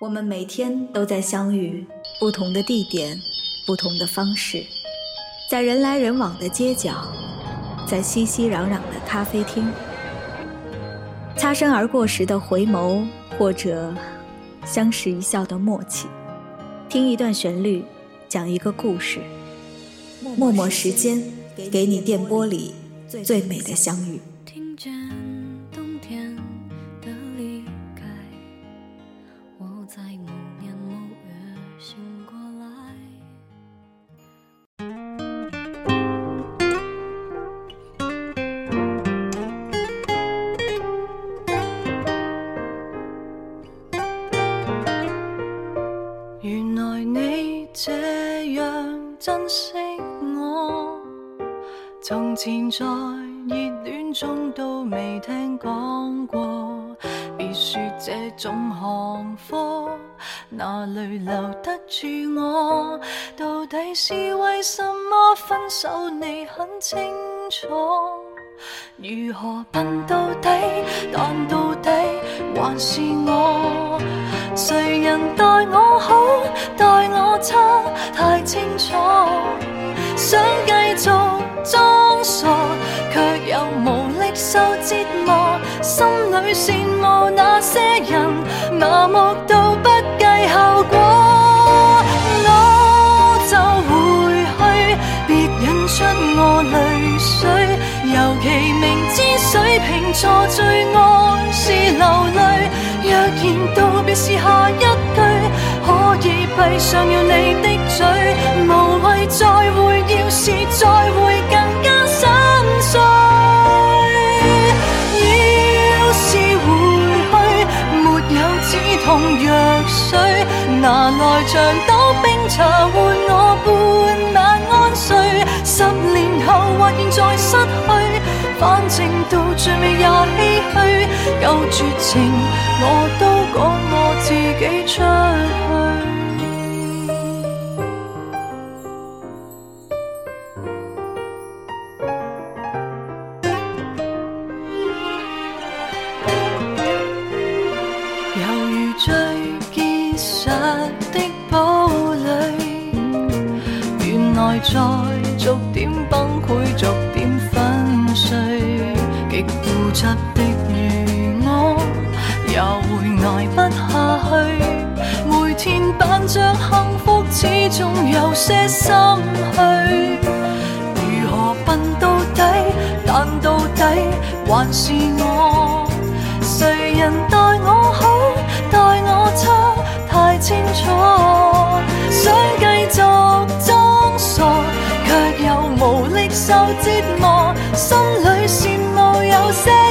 我们每天都在相遇，不同的地点，不同的方式，在人来人往的街角，在熙熙攘攘的咖啡厅，擦身而过时的回眸，或者相视一笑的默契，听一段旋律，讲一个故事，默默时间，给你电波里最美的相遇。中都未听讲过，别说这种行货，哪里留得住我？到底是为什么分手你很清楚？如何笨到底，但到底还是我。谁人待我好，待我差太清楚，想继续装傻，却又无。受折磨，心里羡慕那些人，麻木到不计后果。我就回去，别引出我泪水。尤其明知水瓶座最爱是流泪，若然道别是下一句，可以闭上了你的嘴。冰茶换我半晚安睡，十年后或现在失去，反正到最尾也唏嘘。够绝情，我都赶我自己出去。也会挨不下去，每天扮着幸福，始终有些心虚。如何笨到底？但到底还是我，谁人待我好，待我差太清楚。想继续装傻，却又无力受折磨，心里羡慕有些。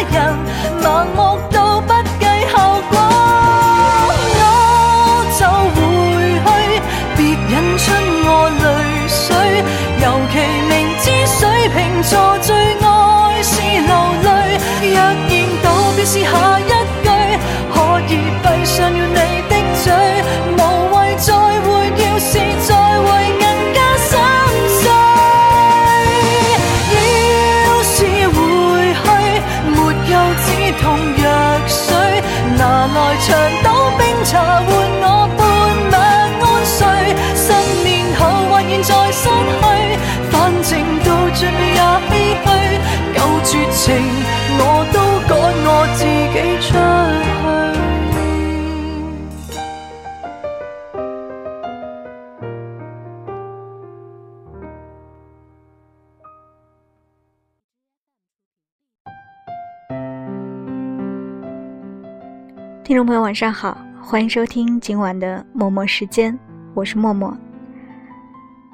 众朋友，晚上好，欢迎收听今晚的《默默时间》，我是默默。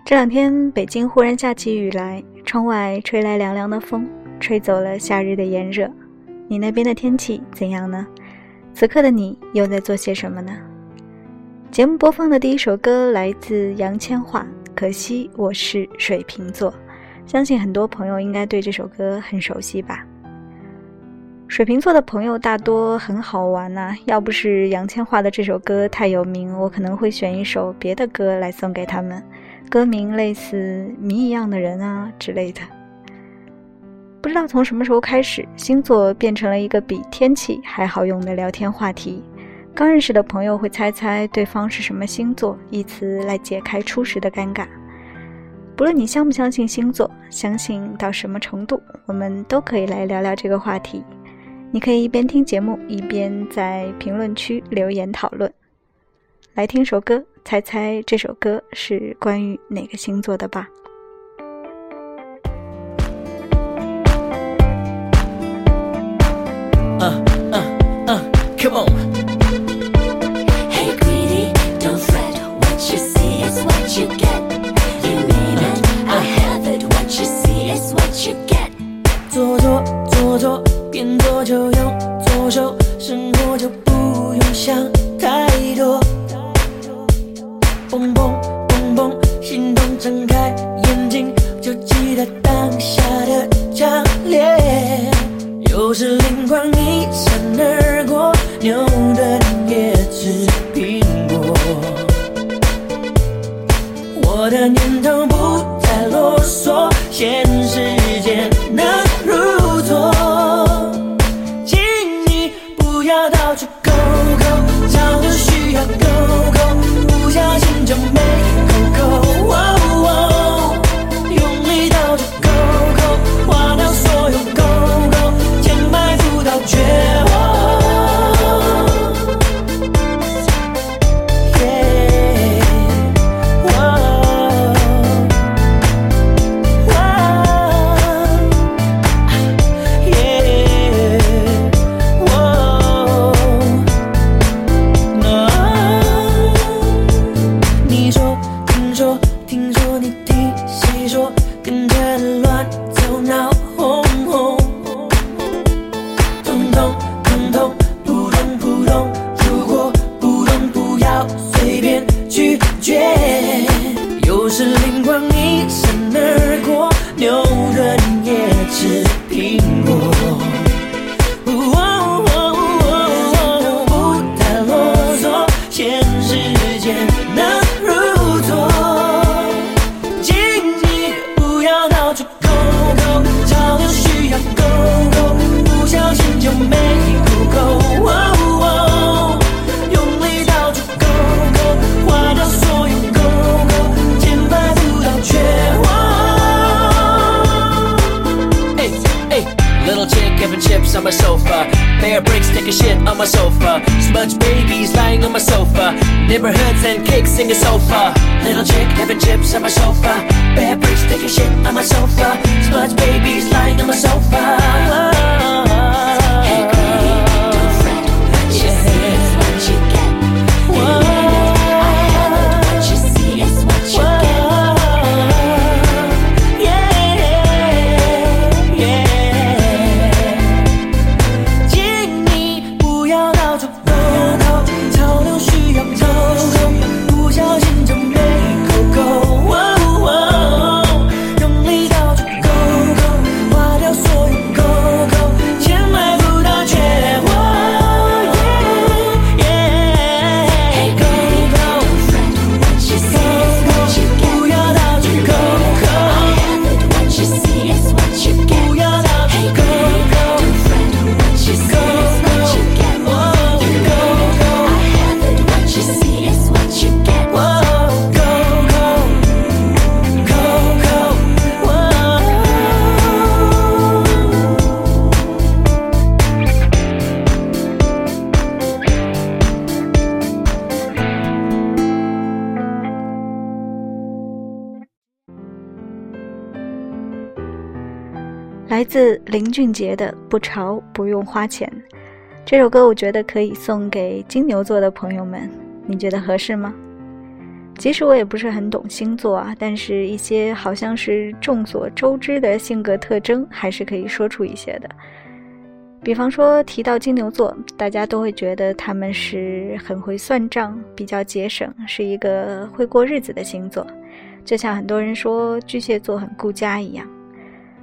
这两天北京忽然下起雨来，窗外吹来凉凉的风，吹走了夏日的炎热。你那边的天气怎样呢？此刻的你又在做些什么呢？节目播放的第一首歌来自杨千嬅，可惜我是水瓶座，相信很多朋友应该对这首歌很熟悉吧。水瓶座的朋友大多很好玩呐。要不是杨千嬅的这首歌太有名，我可能会选一首别的歌来送给他们。歌名类似《谜一样的人》啊之类的。不知道从什么时候开始，星座变成了一个比天气还好用的聊天话题。刚认识的朋友会猜猜对方是什么星座，以此来解开初识的尴尬。不论你相不相信星座，相信到什么程度，我们都可以来聊聊这个话题。你可以一边听节目，一边在评论区留言讨论。来听首歌，猜猜这首歌是关于哪个星座的吧？yeah. 来自林俊杰的《不潮不用花钱》，这首歌我觉得可以送给金牛座的朋友们，你觉得合适吗？其实我也不是很懂星座啊，但是一些好像是众所周知的性格特征，还是可以说出一些的。比方说，提到金牛座，大家都会觉得他们是很会算账、比较节省，是一个会过日子的星座。就像很多人说巨蟹座很顾家一样。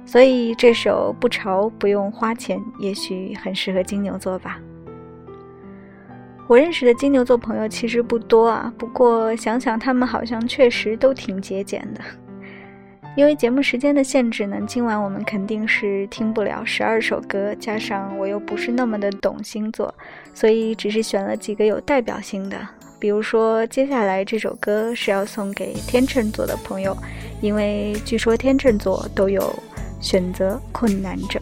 所以这首不愁不用花钱，也许很适合金牛座吧。我认识的金牛座朋友其实不多啊，不过想想他们好像确实都挺节俭的。因为节目时间的限制呢，今晚我们肯定是听不了十二首歌，加上我又不是那么的懂星座，所以只是选了几个有代表性的。比如说，接下来这首歌是要送给天秤座的朋友，因为据说天秤座都有。选择困难症。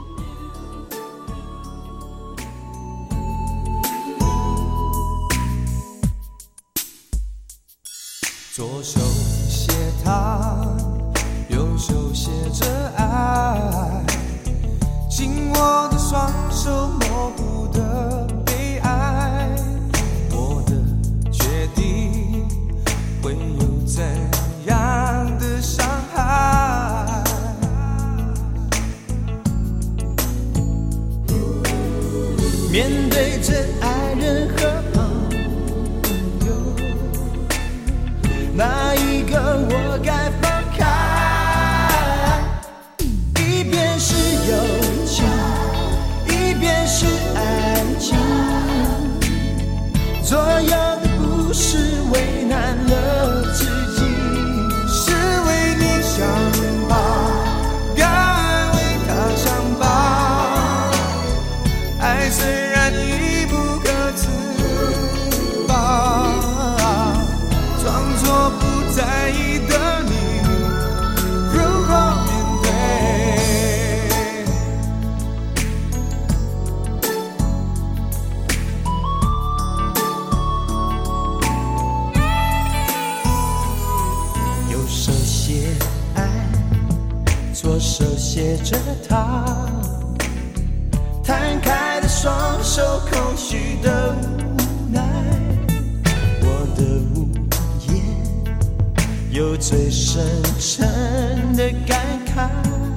有最深沉的感慨。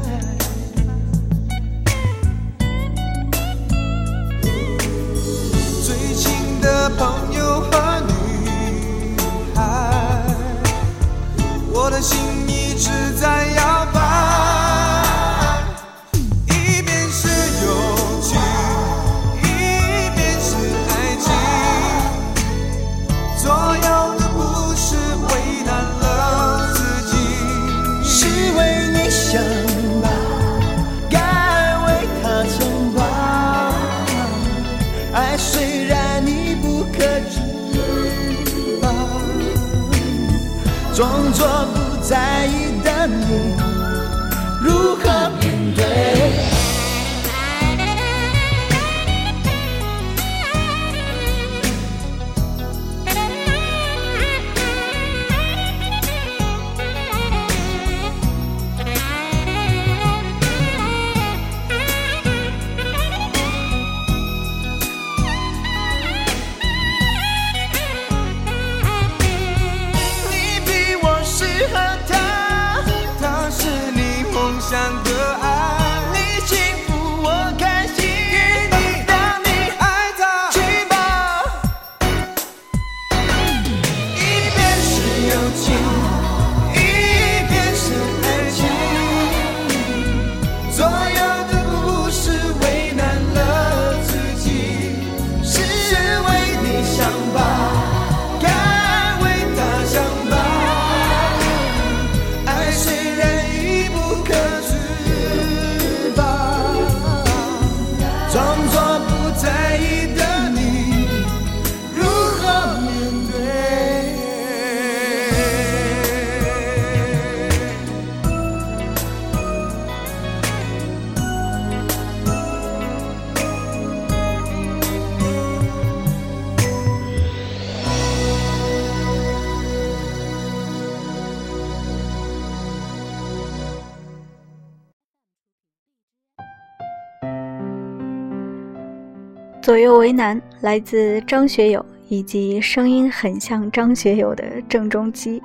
左右为难，来自张学友以及声音很像张学友的郑中基。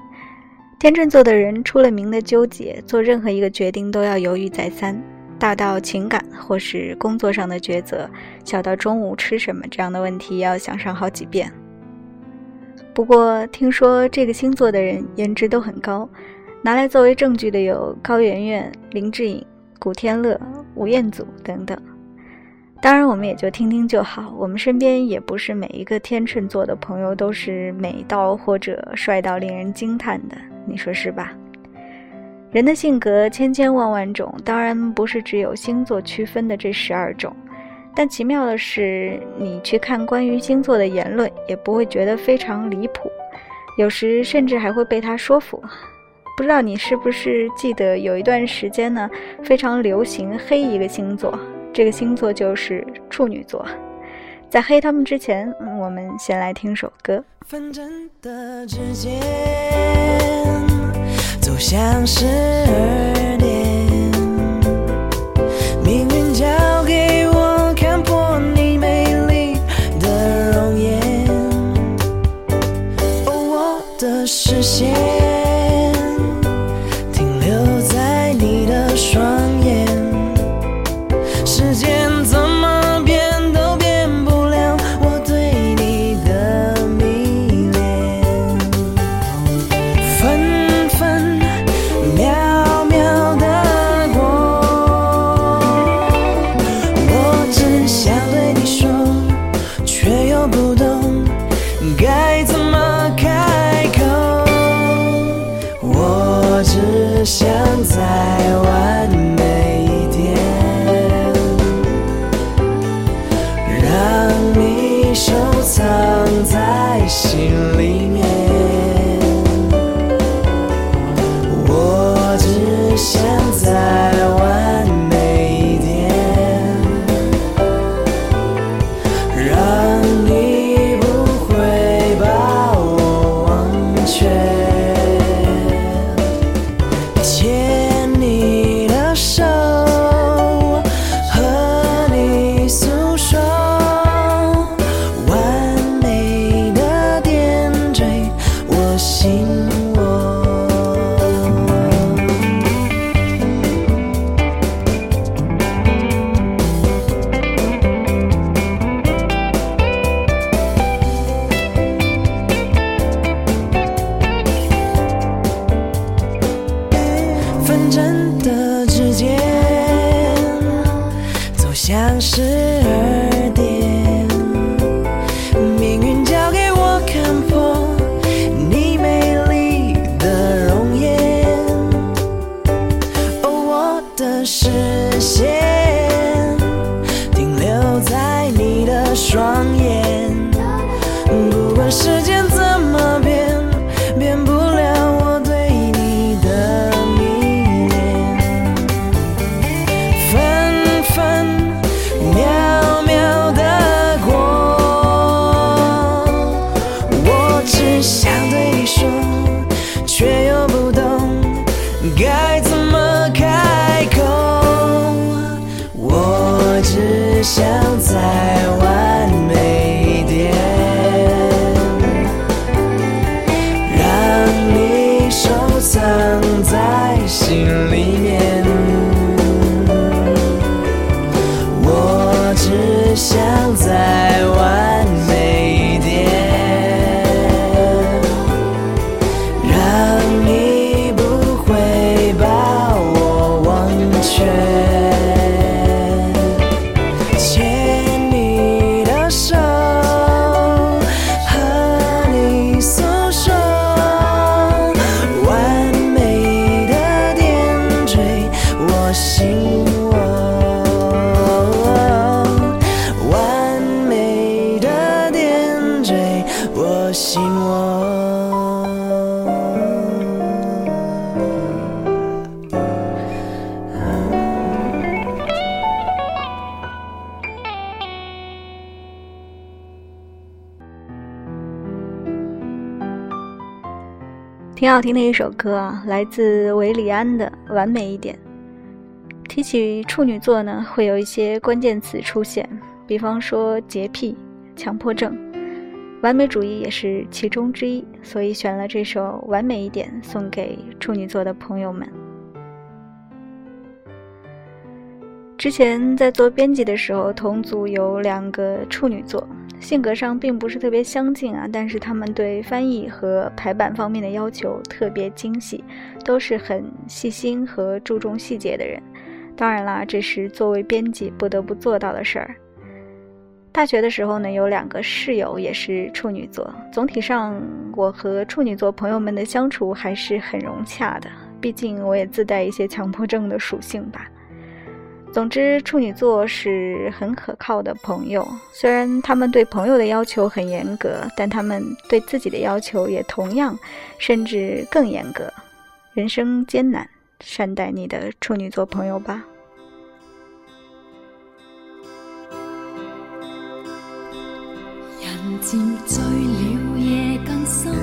天秤座的人出了名的纠结，做任何一个决定都要犹豫再三，大到情感或是工作上的抉择，小到中午吃什么这样的问题，要想上好几遍。不过听说这个星座的人颜值都很高，拿来作为证据的有高圆圆、林志颖、古天乐、吴彦祖等等。当然，我们也就听听就好。我们身边也不是每一个天秤座的朋友都是美到或者帅到令人惊叹的，你说是吧？人的性格千千万万种，当然不是只有星座区分的这十二种。但奇妙的是，你去看关于星座的言论，也不会觉得非常离谱，有时甚至还会被他说服。不知道你是不是记得有一段时间呢，非常流行黑一个星座。这个星座就是处女座，在黑他们之前，我们先来听首歌。想。挺好听的一首歌啊，来自维里安的《完美一点》。提起处女座呢，会有一些关键词出现，比方说洁癖、强迫症、完美主义也是其中之一，所以选了这首《完美一点》送给处女座的朋友们。之前在做编辑的时候，同组有两个处女座，性格上并不是特别相近啊，但是他们对翻译和排版方面的要求特别精细，都是很细心和注重细节的人。当然啦，这是作为编辑不得不做到的事儿。大学的时候呢，有两个室友也是处女座，总体上我和处女座朋友们的相处还是很融洽的，毕竟我也自带一些强迫症的属性吧。总之，处女座是很可靠的朋友。虽然他们对朋友的要求很严格，但他们对自己的要求也同样，甚至更严格。人生艰难，善待你的处女座朋友吧。人在更深，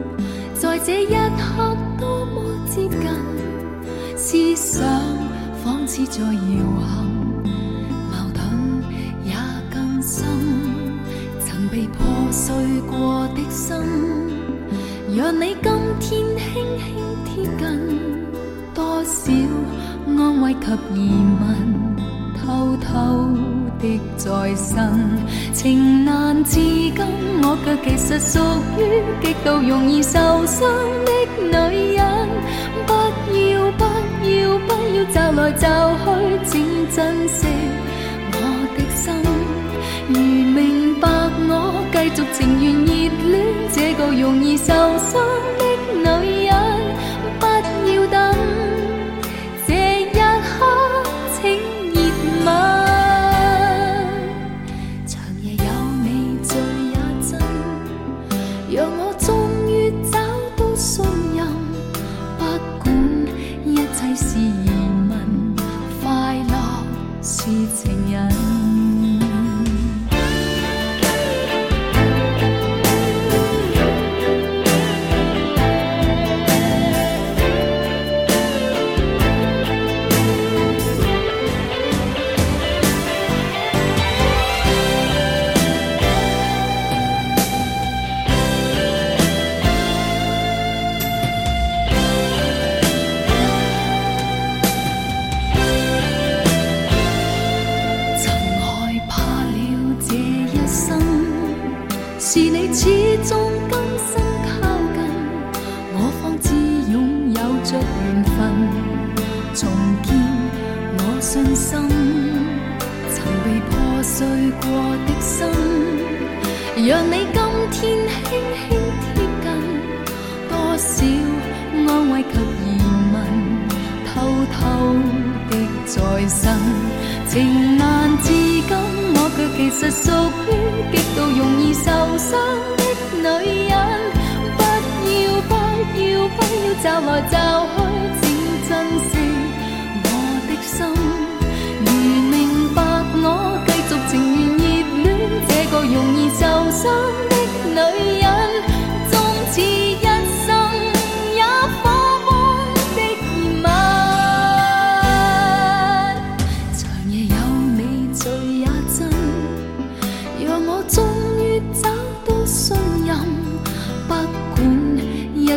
一刻多接近，似在搖撼，矛盾也更深。曾被破碎過的心，讓你今天輕輕貼近。多少安慰及疑問，偷偷的再生。情難自禁，我卻其實屬於極度容易受傷的女人。不要，不要，不。来就去，请珍惜我的心。如明白我，继续情愿热恋这个容易受伤的女。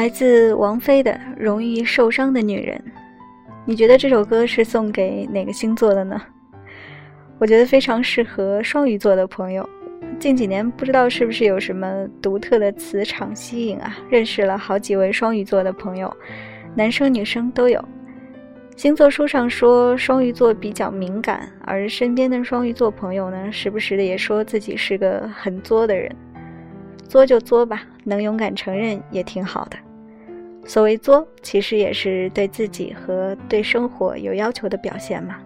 来自王菲的《容易受伤的女人》，你觉得这首歌是送给哪个星座的呢？我觉得非常适合双鱼座的朋友。近几年不知道是不是有什么独特的磁场吸引啊，认识了好几位双鱼座的朋友，男生女生都有。星座书上说双鱼座比较敏感，而身边的双鱼座朋友呢，时不时的也说自己是个很作的人，作就作吧，能勇敢承认也挺好的。所谓作，其实也是对自己和对生活有要求的表现嘛。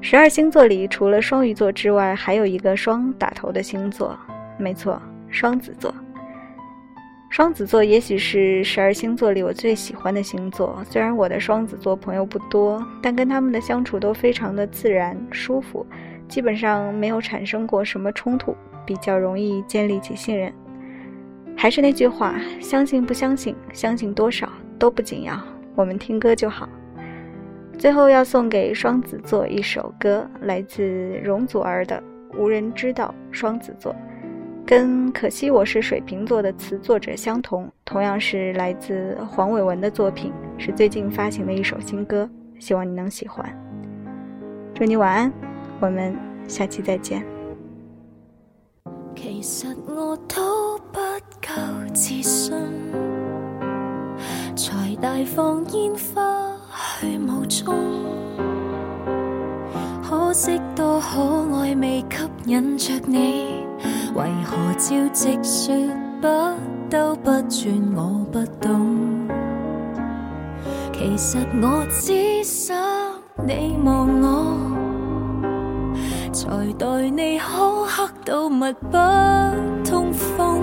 十二星座里，除了双鱼座之外，还有一个双打头的星座，没错，双子座。双子座也许是十二星座里我最喜欢的星座，虽然我的双子座朋友不多，但跟他们的相处都非常的自然舒服，基本上没有产生过什么冲突，比较容易建立起信任。还是那句话，相信不相信，相信多少都不紧要，我们听歌就好。最后要送给双子座一首歌，来自容祖儿的《无人知道》，双子座跟《可惜我是水瓶座》的词作者相同，同样是来自黄伟文的作品，是最近发行的一首新歌，希望你能喜欢。祝你晚安，我们下期再见。其实我都有自信，才大放烟花去舞中。可惜多可爱未吸引着你，为何招直说不兜不转？我不懂。其实我只想你望我，才待你好黑到密不通风。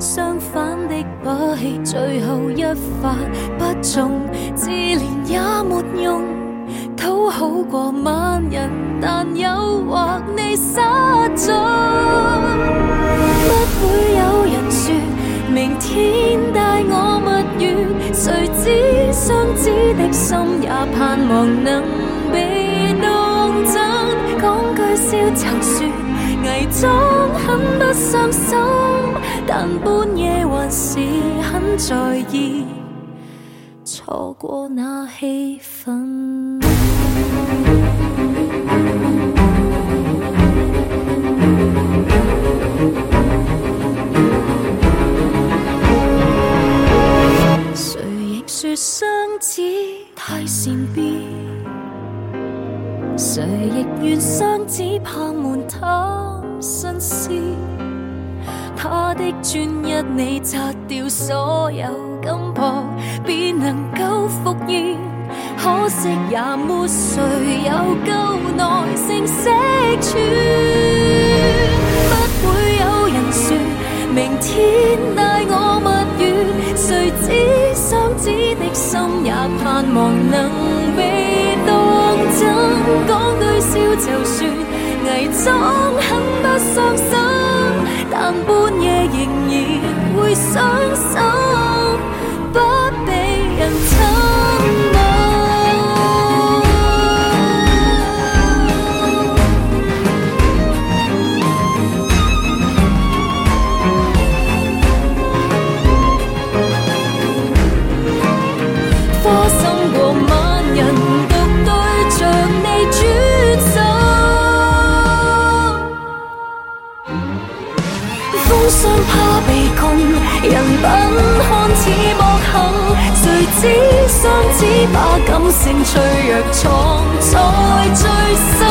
相反的把戏，最后一发不中，自怜也没用，讨好过万人，但诱惑你失踪。不会有人说明天带我蜜月，谁知相知的心也盼望能被当真，讲句笑就算，伪装很不伤心。但半夜还是很在意错过那气氛。谁亦说双子太善变，谁亦愿双子怕闷贪新思。他的专一，你拆掉所有金箔，便能够复现。可惜也没谁有够耐性识穿。不会有人说明天带我蜜月，谁知相子的心也盼望能被当真，讲句笑就算。中很不伤心，但半夜仍然会伤心。把感性脆弱藏在最深，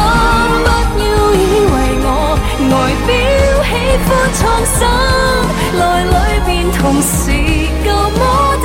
不要以为我外表喜欢创新，内里便同时够么？